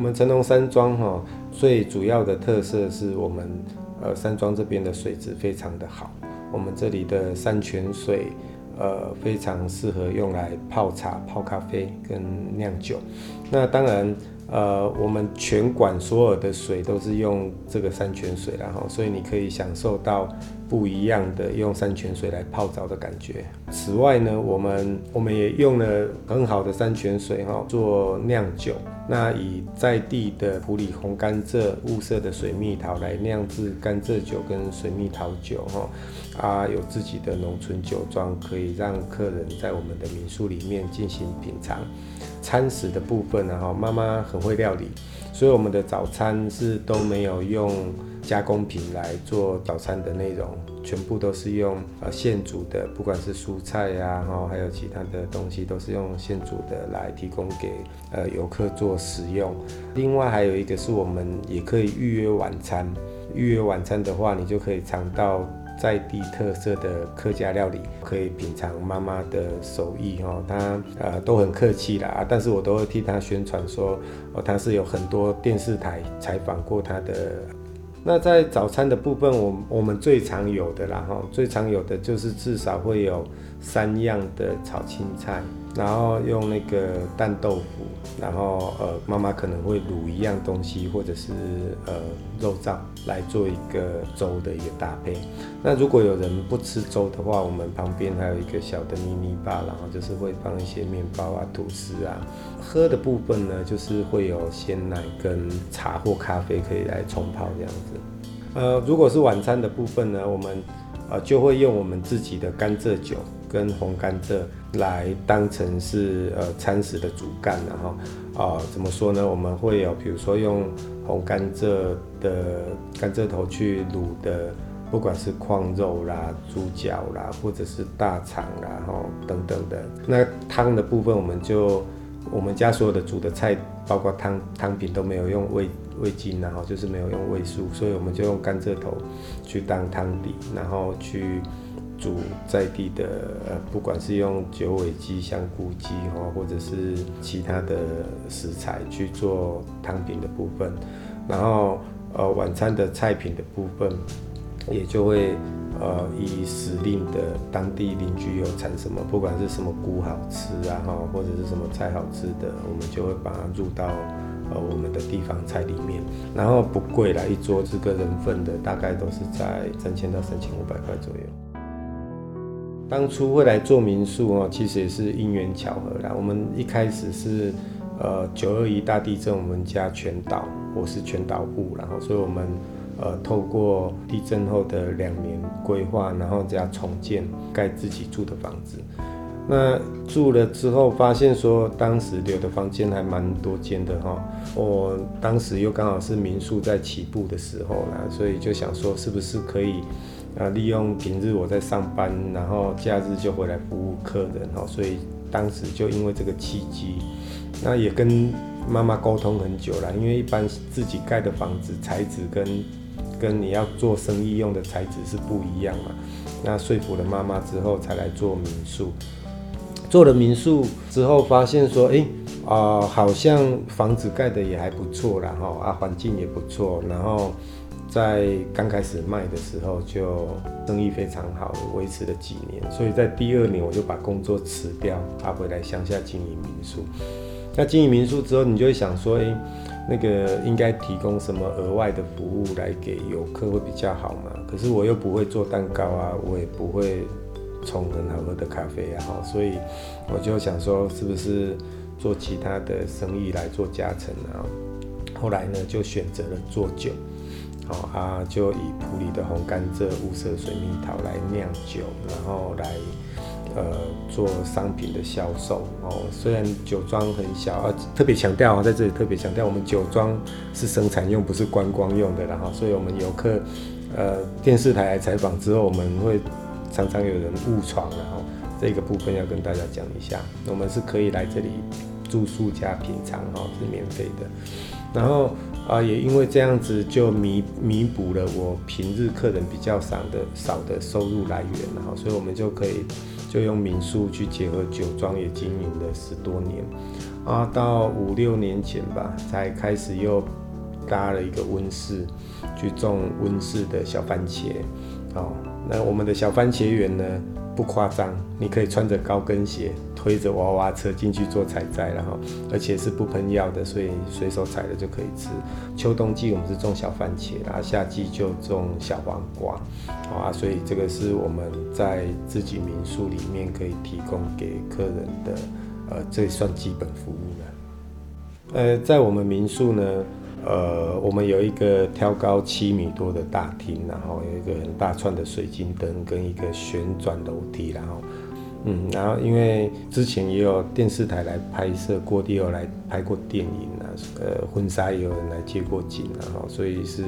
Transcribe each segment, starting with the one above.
我们陈龙山庄哈，最主要的特色是我们呃山庄这边的水质非常的好，我们这里的山泉水呃非常适合用来泡茶、泡咖啡跟酿酒。那当然呃我们全馆所有的水都是用这个山泉水，然后所以你可以享受到。不一样的用山泉水来泡澡的感觉。此外呢，我们我们也用了很好的山泉水哈做酿酒。那以在地的普里红甘蔗物色的水蜜桃来酿制甘蔗酒跟水蜜桃酒哈啊，有自己的农村酒庄，可以让客人在我们的民宿里面进行品尝。餐食的部分呢哈，妈妈很会料理，所以我们的早餐是都没有用。加工品来做早餐的内容，全部都是用呃现煮的，不管是蔬菜呀，哈，还有其他的东西，都是用现煮的来提供给呃游客做食用。另外还有一个是我们也可以预约晚餐，预约晚餐的话，你就可以尝到在地特色的客家料理，可以品尝妈妈的手艺哈，她呃都很客气啦，但是我都会替她宣传说，哦，她是有很多电视台采访过她的。那在早餐的部分，我我们最常有的啦哈，最常有的就是至少会有三样的炒青菜。然后用那个蛋豆腐，然后呃，妈妈可能会卤一样东西，或者是呃肉燥来做一个粥的一个搭配。那如果有人不吃粥的话，我们旁边还有一个小的咪咪吧，然后就是会放一些面包啊、吐司啊。喝的部分呢，就是会有鲜奶跟茶或咖啡可以来冲泡这样子。呃，如果是晚餐的部分呢，我们呃就会用我们自己的甘蔗酒。跟红甘蔗来当成是呃餐食的主干，然后啊怎么说呢？我们会有比如说用红甘蔗的甘蔗头去卤的，不管是矿肉啦、猪脚啦，或者是大肠啦，然后等等的。那汤的部分，我们就我们家所有的煮的菜，包括汤汤品都没有用味味精，然后就是没有用味素，所以我们就用甘蔗头去当汤底，然后去。煮在地的，呃，不管是用九尾鸡、香菇鸡哈，或者是其他的食材去做汤品的部分，然后呃晚餐的菜品的部分，也就会呃以时令的当地邻居有产什么，不管是什么菇好吃啊哈，或者是什么菜好吃的，我们就会把它入到呃我们的地方菜里面，然后不贵啦，一桌这个人份的大概都是在三千到三千五百块左右。当初会来做民宿哦，其实也是因缘巧合啦。我们一开始是，呃，九二一大地震，我们家全倒，我是全倒户，然后所以我们，呃，透过地震后的两年规划，然后加重建，盖自己住的房子。那住了之后，发现说当时留的房间还蛮多间的哈。我当时又刚好是民宿在起步的时候啦，所以就想说是不是可以。啊，利用平日我在上班，然后假日就回来服务客人哈，所以当时就因为这个契机，那也跟妈妈沟通很久了，因为一般自己盖的房子材质跟跟你要做生意用的材质是不一样嘛，那说服了妈妈之后才来做民宿，做了民宿之后发现说，哎、啊、好像房子盖的也还不错啦哈，啊，环境也不错，然后。在刚开始卖的时候就生意非常好，维持了几年，所以在第二年我就把工作辞掉，他回来乡下经营民宿。那经营民宿之后，你就会想说，诶，那个应该提供什么额外的服务来给游客会比较好嘛？可是我又不会做蛋糕啊，我也不会冲很好喝的咖啡啊，所以我就想说，是不是做其他的生意来做加成啊？后来呢，就选择了做酒。哦啊，就以埔里的红甘蔗、雾色水蜜桃来酿酒，然后来呃做商品的销售。哦，虽然酒庄很小，啊，特别强调啊，在这里特别强调，我们酒庄是生产用，不是观光用的。然后，所以我们游客呃电视台来采访之后，我们会常常有人误闯，然后这个部分要跟大家讲一下，我们是可以来这里住宿加品尝，哈，是免费的。然后啊，也因为这样子，就弥弥补了我平日客人比较少的少的收入来源，然后，所以我们就可以就用民宿去结合酒庄，也经营了十多年。啊，到五六年前吧，才开始又搭了一个温室，去种温室的小番茄。哦，那我们的小番茄园呢，不夸张，你可以穿着高跟鞋，推着娃娃车进去做采摘，然后而且是不喷药的，所以随手采了就可以吃。秋冬季我们是种小番茄，然后夏季就种小黄瓜，啊，所以这个是我们在自己民宿里面可以提供给客人的，呃，这算基本服务了。呃，在我们民宿呢。呃，我们有一个挑高七米多的大厅，然后有一个很大串的水晶灯跟一个旋转楼梯，然后，嗯，然后因为之前也有电视台来拍摄过，也有来拍过电影啊，呃，婚纱也有人来接过景，然后所以是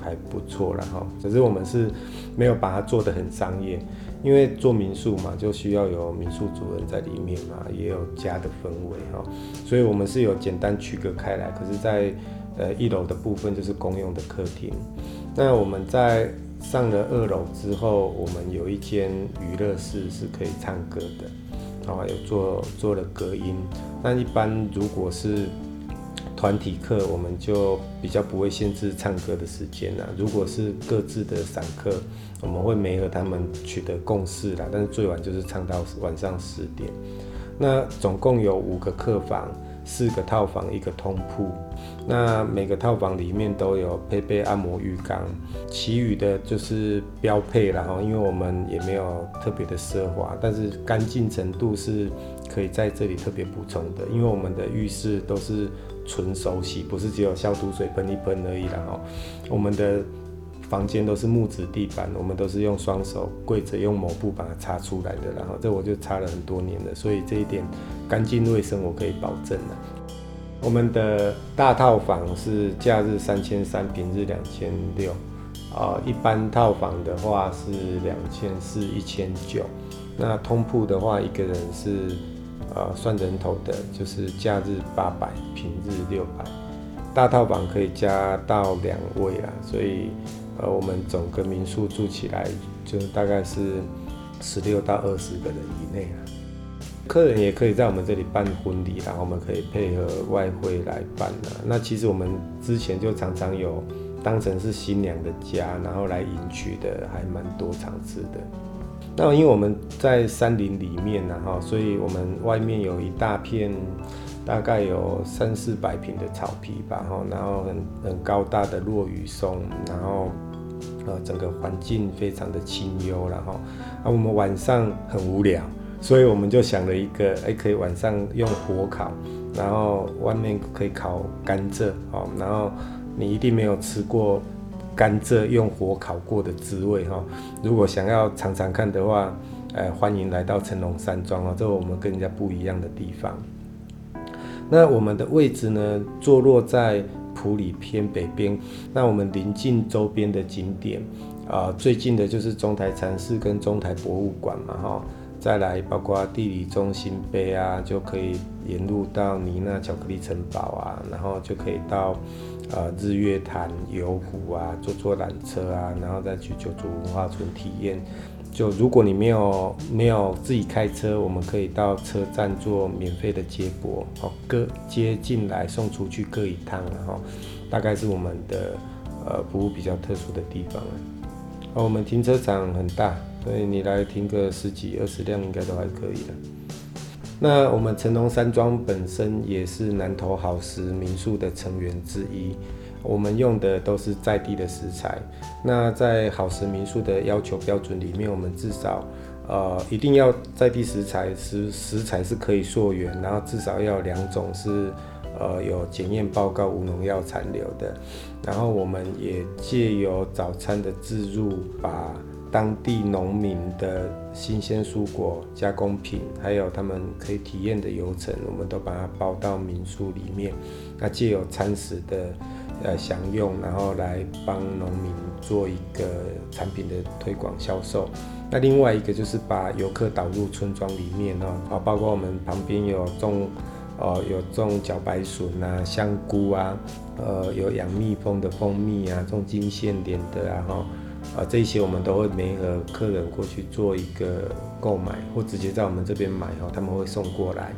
还不错，然后，只是我们是没有把它做得很商业，因为做民宿嘛，就需要有民宿主人在里面嘛，也有家的氛围哈，所以我们是有简单区隔开来，可是，在呃，一楼的部分就是公用的客厅。那我们在上了二楼之后，我们有一间娱乐室是可以唱歌的，然后有做做了隔音。那一般如果是团体课，我们就比较不会限制唱歌的时间啦。如果是各自的散客，我们会没和他们取得共识啦。但是最晚就是唱到晚上十点。那总共有五个客房。四个套房，一个通铺，那每个套房里面都有配备按摩浴缸，其余的就是标配了哈。因为我们也没有特别的奢华，但是干净程度是可以在这里特别补充的。因为我们的浴室都是纯手洗，不是只有消毒水喷一喷而已啦哈。我们的房间都是木质地板，我们都是用双手跪着用抹布把它擦出来的，然后这我就擦了很多年了，所以这一点干净卫生我可以保证的。我们的大套房是假日三千三，平日两千六，啊，一般套房的话是两千四一千九，那通铺的话一个人是呃算人头的，就是假日八百，平日六百，大套房可以加到两位啦，所以。呃，我们整个民宿住起来就大概是十六到二十个人以内啊。客人也可以在我们这里办婚礼，然后我们可以配合外汇来办啊。那其实我们之前就常常有当成是新娘的家，然后来迎娶的，还蛮多场次的。那因为我们在山林里面呢，哈，所以我们外面有一大片，大概有三四百坪的草皮吧，哈，然后很很高大的落羽松，然后。呃，整个环境非常的清幽，然后啊，我们晚上很无聊，所以我们就想了一个，哎，可以晚上用火烤，然后外面可以烤甘蔗，哦，然后你一定没有吃过甘蔗用火烤过的滋味，哈。如果想要尝尝看的话，呃，欢迎来到成龙山庄哦，这是我们跟人家不一样的地方。那我们的位置呢，坐落在。普里偏北边，那我们临近周边的景点，啊、最近的就是中台禅寺跟中台博物馆嘛，哈，再来包括地理中心碑啊，就可以沿路到尼娜巧克力城堡啊，然后就可以到，呃，日月潭游湖啊，坐坐缆车啊，然后再去九族文化村体验。就如果你没有没有自己开车，我们可以到车站做免费的接驳，哦，各接进来送出去各一趟，然后大概是我们的呃服务比较特殊的地方。哦，我们停车场很大，所以你来停个十几二十辆应该都还可以的。那我们成龙山庄本身也是南投好时民宿的成员之一。我们用的都是在地的食材。那在好食民宿的要求标准里面，我们至少，呃，一定要在地食材，食食材是可以溯源，然后至少要两种是，呃，有检验报告无农药残留的。然后我们也借由早餐的置入，把当地农民的新鲜蔬果加工品，还有他们可以体验的流程，我们都把它包到民宿里面。那借由餐食的。呃，享用，然后来帮农民做一个产品的推广销售。那另外一个就是把游客导入村庄里面哦，啊，包括我们旁边有种，呃，有种茭白笋啊、香菇啊，呃，有养蜜蜂的蜂蜜啊，种金线莲的啊，哈，呃，这些我们都会联合客人过去做一个购买，或直接在我们这边买哦，他们会送过来。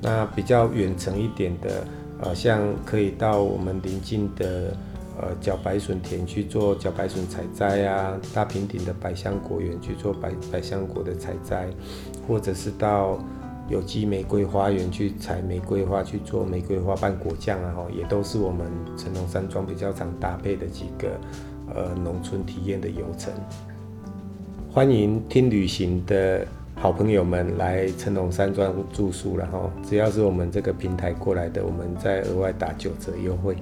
那比较远程一点的，呃，像可以到我们邻近的呃茭白笋田去做茭白笋采摘啊，大平顶的百香果园去做百百香果的采摘，或者是到有机玫瑰花园去采玫瑰花去做玫瑰花瓣果酱啊，吼，也都是我们成龙山庄比较常搭配的几个呃农村体验的游程。欢迎听旅行的好朋友们来成龙山庄住宿，然后只要是我们这个平台过来的，我们再额外打九折优惠。